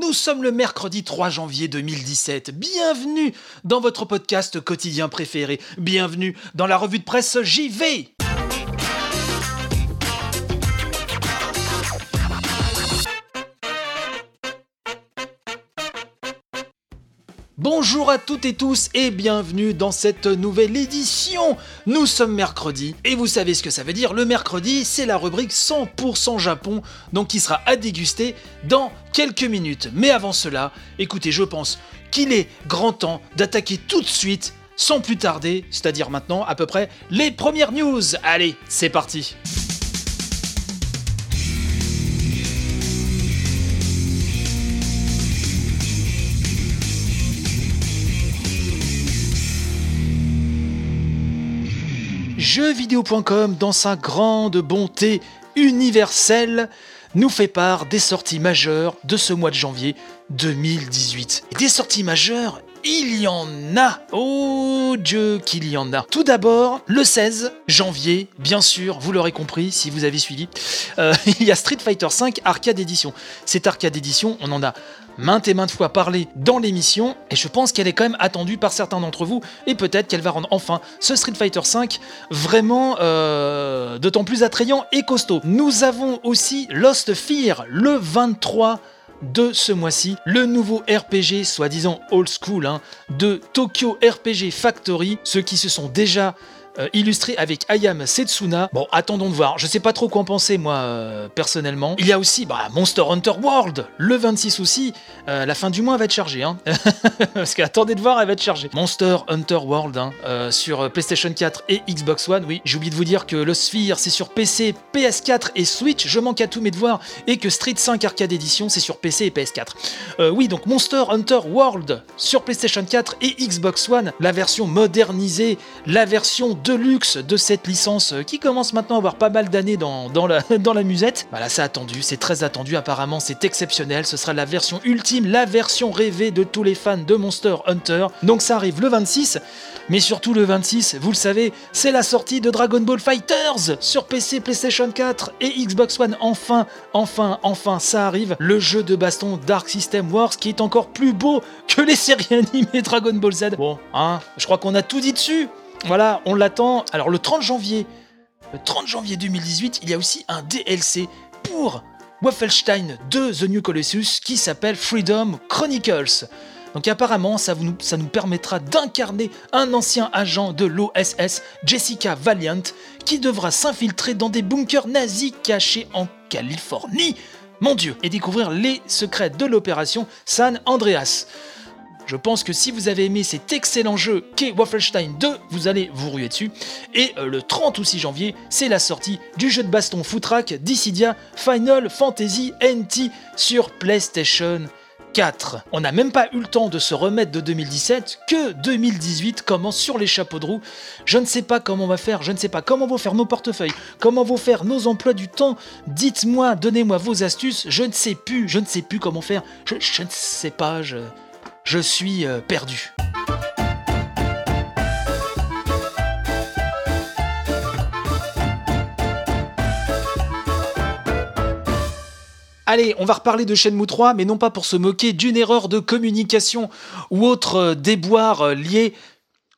Nous sommes le mercredi 3 janvier 2017. Bienvenue dans votre podcast quotidien préféré. Bienvenue dans la revue de presse JV. Bonjour à toutes et tous et bienvenue dans cette nouvelle édition. Nous sommes mercredi et vous savez ce que ça veut dire. Le mercredi, c'est la rubrique 100% Japon, donc qui sera à déguster dans quelques minutes. Mais avant cela, écoutez, je pense qu'il est grand temps d'attaquer tout de suite, sans plus tarder, c'est-à-dire maintenant à peu près, les premières news. Allez, c'est parti. Jeuxvideo.com, dans sa grande bonté universelle, nous fait part des sorties majeures de ce mois de janvier 2018. Et des sorties majeures, il y en a Oh Dieu qu'il y en a Tout d'abord, le 16 janvier, bien sûr, vous l'aurez compris si vous avez suivi, euh, il y a Street Fighter V Arcade Edition. Cette Arcade Edition, on en a maintes et maintes fois parlé dans l'émission, et je pense qu'elle est quand même attendue par certains d'entre vous, et peut-être qu'elle va rendre enfin ce Street Fighter V vraiment euh, d'autant plus attrayant et costaud. Nous avons aussi Lost Fear le 23 de ce mois-ci, le nouveau RPG, soi-disant old school, hein, de Tokyo RPG Factory, ceux qui se sont déjà euh, illustré avec Ayam Setsuna. Bon, attendons de voir. Je sais pas trop quoi en penser, moi, euh, personnellement. Il y a aussi bah, Monster Hunter World, le 26 aussi. Euh, la fin du mois, va être chargée. Hein. Parce qu'attendez de voir, elle va être chargée. Monster Hunter World, hein, sur PlayStation 4 et Xbox One. Oui, j'ai oublié de vous dire que le Sphere, c'est sur PC, PS4 et Switch. Je manque à tous mes devoirs. Et que Street 5 Arcade Edition, c'est sur PC et PS4. oui, donc Monster Hunter World sur PlayStation 4 et Xbox One. La version modernisée, la version de luxe de cette licence qui commence maintenant à avoir pas mal d'années dans, dans, la, dans la musette. Voilà, c'est attendu, c'est très attendu, apparemment c'est exceptionnel, ce sera la version ultime, la version rêvée de tous les fans de Monster Hunter. Donc ça arrive le 26, mais surtout le 26, vous le savez, c'est la sortie de Dragon Ball Fighters sur PC, PlayStation 4 et Xbox One. Enfin, enfin, enfin, ça arrive, le jeu de baston Dark System Wars qui est encore plus beau que les séries animées Dragon Ball Z. Bon, hein, je crois qu'on a tout dit dessus. Voilà, on l'attend. Alors le 30 janvier, le 30 janvier 2018, il y a aussi un DLC pour Wolfenstein 2 The New Colossus qui s'appelle Freedom Chronicles. Donc apparemment, ça, ça nous permettra d'incarner un ancien agent de l'OSS, Jessica Valiant, qui devra s'infiltrer dans des bunkers nazis cachés en Californie. Mon dieu, et découvrir les secrets de l'opération San Andreas. Je pense que si vous avez aimé cet excellent jeu qu'est Wolfenstein 2, vous allez vous ruer dessus. Et euh, le 30 ou 6 janvier, c'est la sortie du jeu de baston Footrack Dissidia Final Fantasy NT sur PlayStation 4. On n'a même pas eu le temps de se remettre de 2017 que 2018 commence sur les chapeaux de roue. Je ne sais pas comment on va faire, je ne sais pas comment vont faire nos portefeuilles, comment vont faire nos emplois du temps. Dites-moi, donnez-moi vos astuces, je ne sais plus, je ne sais plus comment faire, je, je ne sais pas, je je suis euh, perdu. Allez, on va reparler de Shenmue 3, mais non pas pour se moquer d'une erreur de communication ou autre euh, déboire euh, lié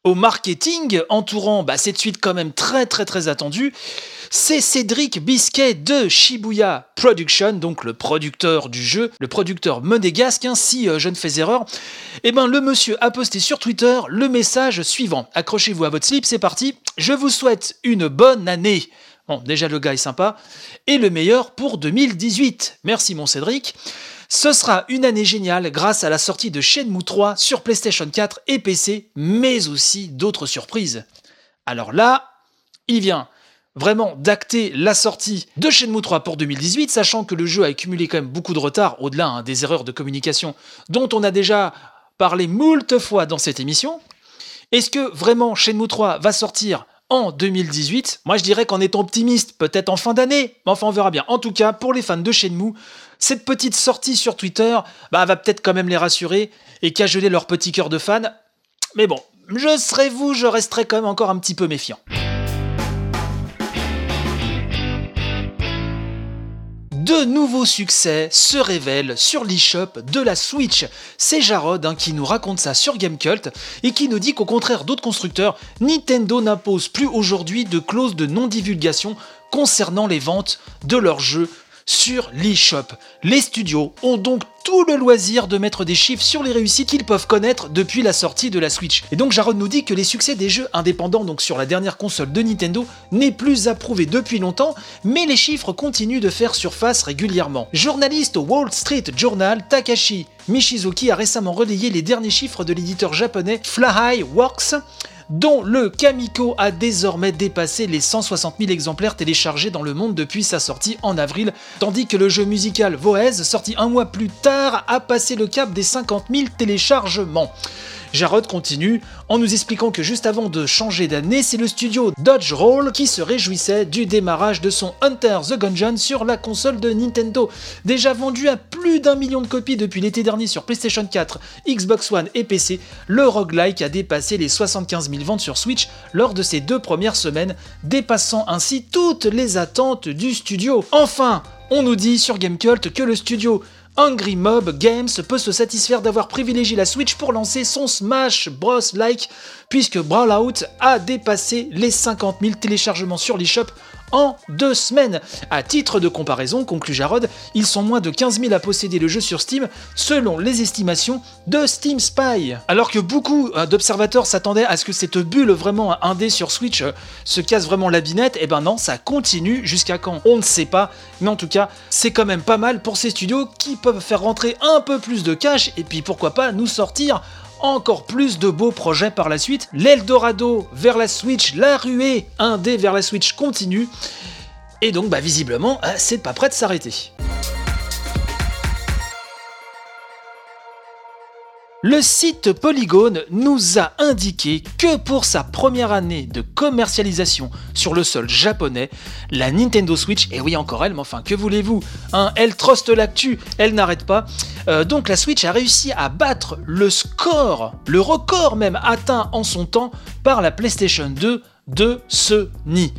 au marketing entourant bah, cette suite quand même très très très attendue, c'est Cédric Bisquet de Shibuya Production, donc le producteur du jeu, le producteur monégasque, hein, si euh, je ne fais erreur. Eh ben le monsieur a posté sur Twitter le message suivant. Accrochez-vous à votre slip, c'est parti. Je vous souhaite une bonne année. Bon, déjà le gars est sympa. Et le meilleur pour 2018. Merci mon Cédric. Ce sera une année géniale grâce à la sortie de Shenmue 3 sur PlayStation 4 et PC, mais aussi d'autres surprises. Alors là, il vient vraiment d'acter la sortie de Shenmue 3 pour 2018, sachant que le jeu a accumulé quand même beaucoup de retard, au-delà hein, des erreurs de communication dont on a déjà parlé moult fois dans cette émission. Est-ce que vraiment Shenmue 3 va sortir en 2018 Moi je dirais qu'en étant optimiste, peut-être en fin d'année, mais enfin on verra bien. En tout cas, pour les fans de Shenmue, cette petite sortie sur Twitter bah, va peut-être quand même les rassurer et cajoler leur petit cœur de fan. Mais bon, je serai vous, je resterai quand même encore un petit peu méfiant. de nouveaux succès se révèlent sur l'eShop de la Switch. C'est Jarod hein, qui nous raconte ça sur Gamecult et qui nous dit qu'au contraire d'autres constructeurs, Nintendo n'impose plus aujourd'hui de clause de non-divulgation concernant les ventes de leurs jeux sur l'eShop. Les studios ont donc tout le loisir de mettre des chiffres sur les réussites qu'ils peuvent connaître depuis la sortie de la Switch. Et donc Jarod nous dit que les succès des jeux indépendants donc sur la dernière console de Nintendo n'est plus approuvé depuis longtemps, mais les chiffres continuent de faire surface régulièrement. Journaliste au Wall Street Journal, Takashi Mishizuki a récemment relayé les derniers chiffres de l'éditeur japonais Fly Works dont le Kamiko a désormais dépassé les 160 000 exemplaires téléchargés dans le monde depuis sa sortie en avril, tandis que le jeu musical Voez, sorti un mois plus tard, a passé le cap des 50 000 téléchargements. Jarod continue en nous expliquant que juste avant de changer d'année, c'est le studio Dodge Roll qui se réjouissait du démarrage de son Hunter the Gungeon sur la console de Nintendo. Déjà vendu à plus d'un million de copies depuis l'été dernier sur PlayStation 4, Xbox One et PC, le roguelike a dépassé les 75 000 ventes sur Switch lors de ses deux premières semaines, dépassant ainsi toutes les attentes du studio. Enfin, on nous dit sur Gamecult que le studio Angry Mob Games peut se satisfaire d'avoir privilégié la Switch pour lancer son Smash Bros. Like, puisque Brawlout a dépassé les 50 000 téléchargements sur l'eShop en deux semaines. À titre de comparaison, conclut Jarod, ils sont moins de 15 000 à posséder le jeu sur Steam, selon les estimations de Steam Spy. Alors que beaucoup euh, d'observateurs s'attendaient à ce que cette bulle vraiment indé sur Switch euh, se casse vraiment la binette, et eh ben non, ça continue jusqu'à quand? On ne sait pas, mais en tout cas, c'est quand même pas mal pour ces studios qui peuvent faire rentrer un peu plus de cash, et puis pourquoi pas nous sortir encore plus de beaux projets par la suite. L'Eldorado vers la Switch, la ruée indé vers la Switch continue. Et donc, bah, visiblement, euh, c'est pas prêt de s'arrêter. Le site Polygon nous a indiqué que pour sa première année de commercialisation sur le sol japonais, la Nintendo Switch, et oui encore elle, mais enfin que voulez-vous, hein, elle truste l'actu, elle n'arrête pas, euh, donc la Switch a réussi à battre le score, le record même atteint en son temps par la PlayStation 2 de Sony.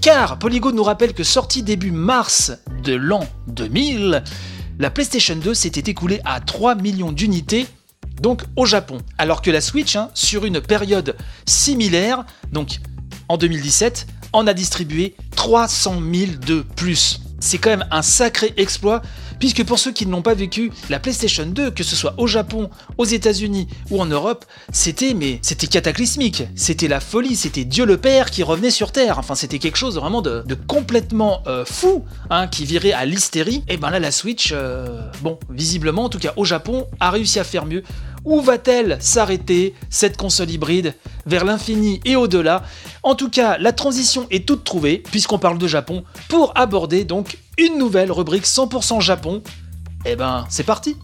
Car Polygon nous rappelle que sortie début mars de l'an 2000, la PlayStation 2 s'était écoulée à 3 millions d'unités donc au Japon. Alors que la Switch, hein, sur une période similaire, donc en 2017, en a distribué 300 000 de plus. C'est quand même un sacré exploit, puisque pour ceux qui ne l'ont pas vécu, la PlayStation 2, que ce soit au Japon, aux États-Unis ou en Europe, c'était mais c'était cataclysmique, c'était la folie, c'était Dieu le Père qui revenait sur Terre. Enfin, c'était quelque chose vraiment de, complètement euh, fou, hein, qui virait à l'hystérie. Et ben là, la Switch, euh, bon, visiblement, en tout cas au Japon, a réussi à faire mieux. Où va-t-elle s'arrêter, cette console hybride, vers l'infini et au-delà? En tout cas, la transition est toute trouvée, puisqu'on parle de Japon, pour aborder donc une nouvelle rubrique 100% Japon. Eh ben, c'est parti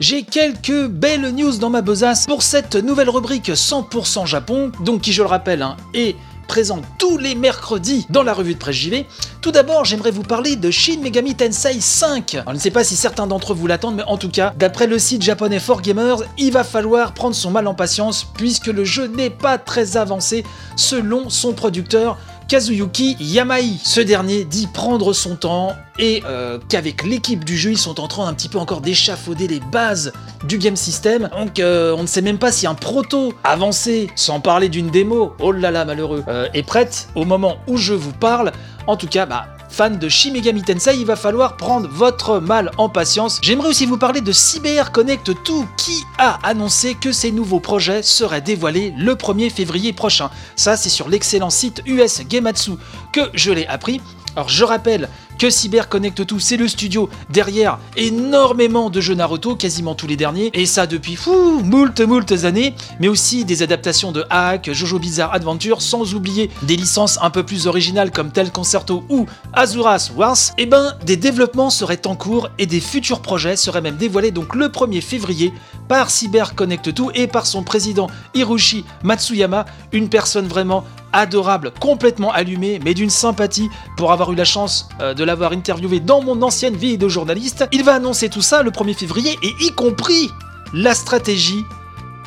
J'ai quelques belles news dans ma besace pour cette nouvelle rubrique 100% Japon, donc qui je le rappelle hein, est présent tous les mercredis dans la revue de presse JV. Tout d'abord, j'aimerais vous parler de Shin Megami Tensei 5. On ne sait pas si certains d'entre vous l'attendent, mais en tout cas, d'après le site japonais 4Gamers, il va falloir prendre son mal en patience puisque le jeu n'est pas très avancé selon son producteur Kazuyuki Yamai. Ce dernier dit prendre son temps et euh, qu'avec l'équipe du jeu, ils sont en train un petit peu encore d'échafauder les bases du game system. Donc euh, on ne sait même pas si un proto avancé, sans parler d'une démo, oh là là malheureux, euh, est prête au moment où je vous parle. En tout cas, bah, fan de Shin Megami Tensei, il va falloir prendre votre mal en patience. J'aimerais aussi vous parler de Cyber Connect 2 qui a annoncé que ses nouveaux projets seraient dévoilés le 1er février prochain. Ça, c'est sur l'excellent site US Gematsu que je l'ai appris. Alors je rappelle que Cyber Connect tout, c'est le studio derrière énormément de jeux Naruto, quasiment tous les derniers, et ça depuis fou, moult moult années, mais aussi des adaptations de Hack, Jojo Bizarre Adventure, sans oublier des licences un peu plus originales comme Tel Concerto ou Azuras Wars, et eh ben des développements seraient en cours et des futurs projets seraient même dévoilés donc le 1er février par Cyber Connect 2 et par son président Hiroshi Matsuyama, une personne vraiment adorable, complètement allumé, mais d'une sympathie pour avoir eu la chance euh, de l'avoir interviewé dans mon ancienne vie de journaliste. Il va annoncer tout ça le 1er février et y compris la stratégie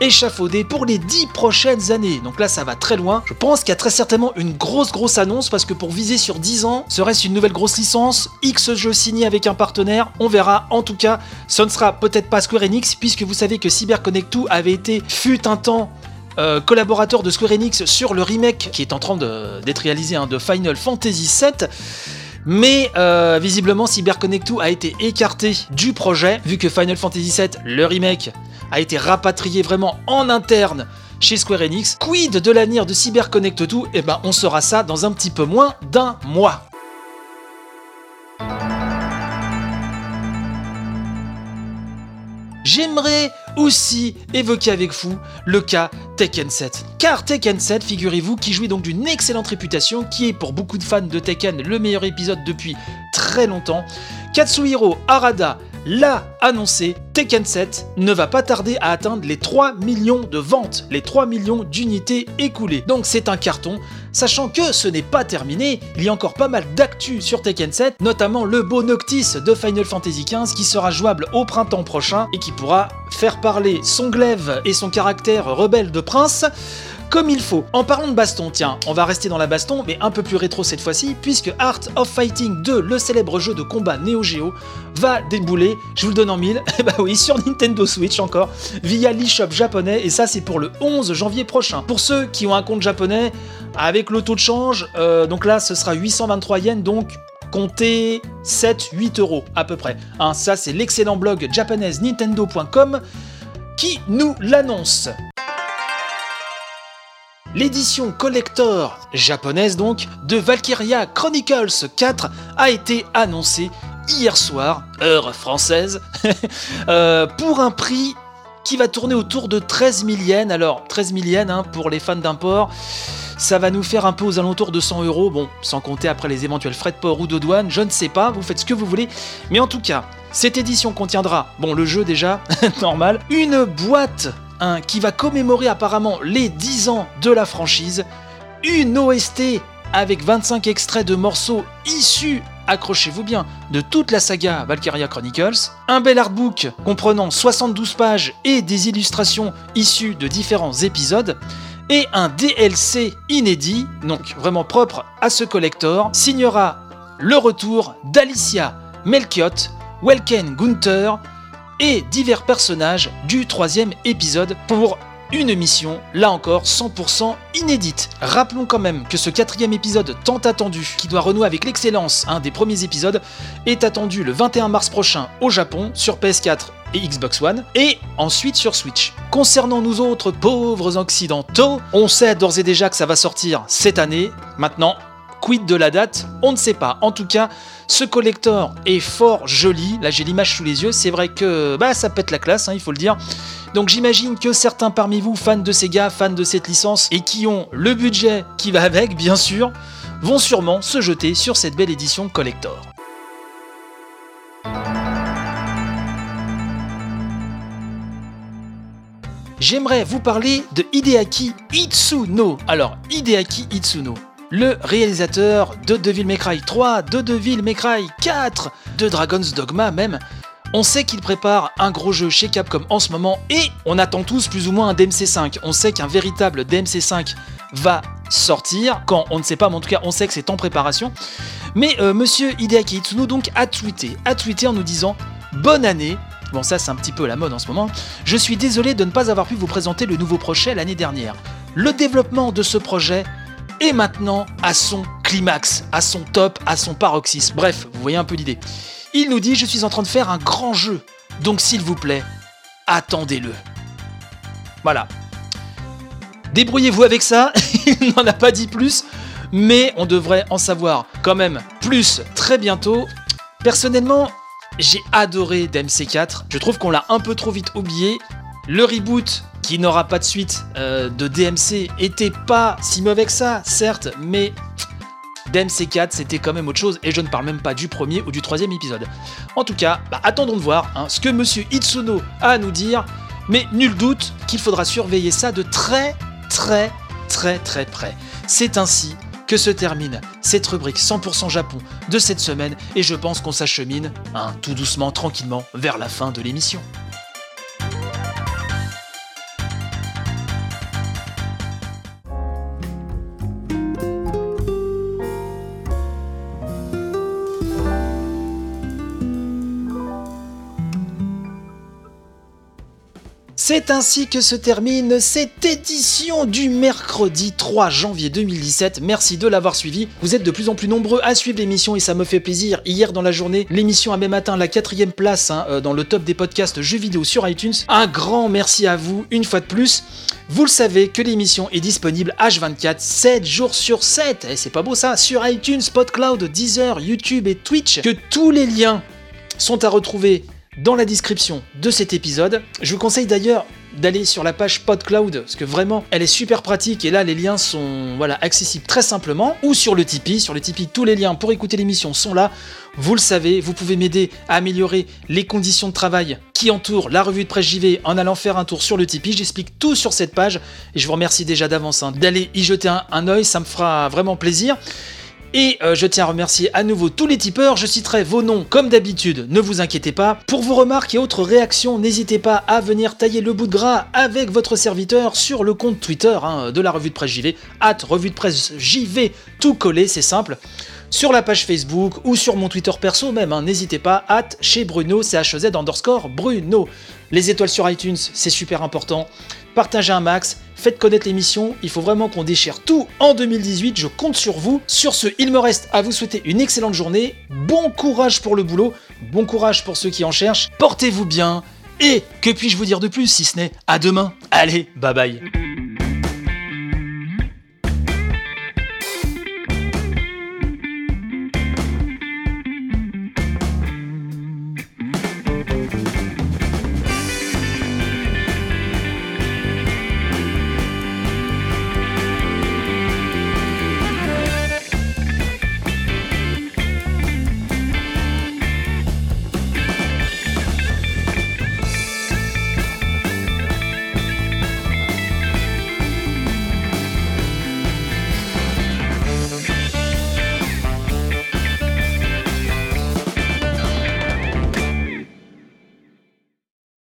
échafaudé pour les 10 prochaines années. Donc là, ça va très loin. Je pense qu'il y a très certainement une grosse, grosse annonce parce que pour viser sur 10 ans, serait-ce une nouvelle grosse licence X jeux signés avec un partenaire On verra. En tout cas, ce ne sera peut-être pas Square Enix puisque vous savez que CyberConnect 2 avait été, fut un temps, euh, collaborateur de Square Enix sur le remake qui est en train d'être réalisé hein, de Final Fantasy VII. Mais euh, visiblement, CyberConnect 2 a été écarté du projet, vu que Final Fantasy VII, le remake, a été rapatrié vraiment en interne chez Square Enix. Quid de l'avenir de CyberConnect 2 Eh ben, on saura ça dans un petit peu moins d'un mois. J'aimerais aussi évoquer avec vous le cas Tekken 7. Car Tekken 7, figurez-vous, qui jouit donc d'une excellente réputation, qui est pour beaucoup de fans de Tekken le meilleur épisode depuis très longtemps, Katsuhiro Harada l'a annoncé, Tekken 7 ne va pas tarder à atteindre les 3 millions de ventes, les 3 millions d'unités écoulées. Donc c'est un carton, sachant que ce n'est pas terminé, il y a encore pas mal d'actu sur Tekken 7, notamment le beau Noctis de Final Fantasy XV qui sera jouable au printemps prochain et qui pourra faire parler son glaive et son caractère rebelle de prince comme il faut. En parlant de baston, tiens, on va rester dans la baston, mais un peu plus rétro cette fois-ci, puisque Art of Fighting 2, le célèbre jeu de combat Neo Geo, va débouler, je vous le donne en mille, et bah oui, sur Nintendo Switch encore, via l'eShop japonais, et ça c'est pour le 11 janvier prochain. Pour ceux qui ont un compte japonais, avec le taux de change, euh, donc là ce sera 823 yens, donc comptez 7-8 euros à peu près. Hein, ça c'est l'excellent blog japonaise nintendo.com qui nous l'annonce. L'édition collector japonaise donc de Valkyria Chronicles 4 a été annoncée hier soir, heure française, euh, pour un prix qui va tourner autour de 13 000 yens. Alors 13 000 yens pour les fans d'import, ça va nous faire un peu aux alentours de 100 euros, bon, sans compter après les éventuels frais de port ou de douane, je ne sais pas, vous faites ce que vous voulez, mais en tout cas, cette édition contiendra, bon le jeu déjà, normal, une boîte qui va commémorer apparemment les 10 ans de la franchise, une OST avec 25 extraits de morceaux issus, accrochez-vous bien, de toute la saga Valkyria Chronicles, un bel artbook comprenant 72 pages et des illustrations issues de différents épisodes, et un DLC inédit, donc vraiment propre à ce collector, signera le retour d'Alicia Melchiot, Welken Gunther, et divers personnages du troisième épisode pour une mission, là encore 100% inédite. Rappelons quand même que ce quatrième épisode tant attendu, qui doit renouer avec l'excellence un des premiers épisodes, est attendu le 21 mars prochain au Japon sur PS4 et Xbox One, et ensuite sur Switch. Concernant nous autres pauvres occidentaux, on sait d'ores et déjà que ça va sortir cette année. Maintenant, Quid de la date On ne sait pas. En tout cas, ce collector est fort joli. Là, j'ai l'image sous les yeux. C'est vrai que bah, ça pète la classe, hein, il faut le dire. Donc j'imagine que certains parmi vous, fans de Sega, fans de cette licence, et qui ont le budget qui va avec, bien sûr, vont sûrement se jeter sur cette belle édition collector. J'aimerais vous parler de Hideaki Itsuno. Alors, Hideaki Itsuno, le réalisateur de Devil May Cry 3, de Devil May Cry 4, de Dragon's Dogma même. On sait qu'il prépare un gros jeu chez Capcom en ce moment et on attend tous plus ou moins un DMC5. On sait qu'un véritable DMC5 va sortir, quand on ne sait pas, mais en tout cas on sait que c'est en préparation. Mais euh, monsieur Hideaki Itsuno donc a tweeté, a tweeté en nous disant bonne année. Bon ça c'est un petit peu la mode en ce moment. Je suis désolé de ne pas avoir pu vous présenter le nouveau projet l'année dernière. Le développement de ce projet et maintenant à son climax, à son top, à son paroxysme. Bref, vous voyez un peu l'idée. Il nous dit Je suis en train de faire un grand jeu, donc s'il vous plaît, attendez-le. Voilà. Débrouillez-vous avec ça, il n'en a pas dit plus, mais on devrait en savoir quand même plus très bientôt. Personnellement, j'ai adoré DMC4, je trouve qu'on l'a un peu trop vite oublié. Le reboot qui n'aura pas de suite euh, de DMC était pas si mauvais que ça, certes, mais DMC 4 c'était quand même autre chose, et je ne parle même pas du premier ou du troisième épisode. En tout cas, bah, attendons de voir hein, ce que Monsieur Itsuno a à nous dire, mais nul doute qu'il faudra surveiller ça de très très très très près. C'est ainsi que se termine cette rubrique 100% Japon de cette semaine, et je pense qu'on s'achemine hein, tout doucement, tranquillement, vers la fin de l'émission. C'est ainsi que se termine cette édition du mercredi 3 janvier 2017. Merci de l'avoir suivi. Vous êtes de plus en plus nombreux à suivre l'émission et ça me fait plaisir. Hier dans la journée, l'émission a même atteint la quatrième place hein, euh, dans le top des podcasts jeux vidéo sur iTunes. Un grand merci à vous une fois de plus. Vous le savez que l'émission est disponible H24, 7 jours sur 7. Et c'est pas beau ça Sur iTunes, PodCloud, Deezer, YouTube et Twitch. Que tous les liens sont à retrouver dans la description de cet épisode. Je vous conseille d'ailleurs d'aller sur la page PodCloud, parce que vraiment, elle est super pratique, et là, les liens sont voilà, accessibles très simplement, ou sur le Tipeee. Sur le Tipeee, tous les liens pour écouter l'émission sont là. Vous le savez, vous pouvez m'aider à améliorer les conditions de travail qui entourent la revue de presse JV en allant faire un tour sur le Tipeee. J'explique tout sur cette page, et je vous remercie déjà d'avance hein, d'aller y jeter un, un œil, ça me fera vraiment plaisir. Et euh, je tiens à remercier à nouveau tous les tipeurs, je citerai vos noms comme d'habitude, ne vous inquiétez pas. Pour vos remarques et autres réactions, n'hésitez pas à venir tailler le bout de gras avec votre serviteur sur le compte Twitter hein, de la revue de presse JV, at revue de presse JV, tout collé, c'est simple sur la page Facebook ou sur mon Twitter perso même, hein, n'hésitez pas, at chez Bruno, CHZ underscore Bruno. Les étoiles sur iTunes, c'est super important. Partagez un max, faites connaître l'émission, il faut vraiment qu'on déchire tout en 2018, je compte sur vous. Sur ce, il me reste à vous souhaiter une excellente journée, bon courage pour le boulot, bon courage pour ceux qui en cherchent, portez-vous bien, et que puis-je vous dire de plus si ce n'est à demain. Allez, bye bye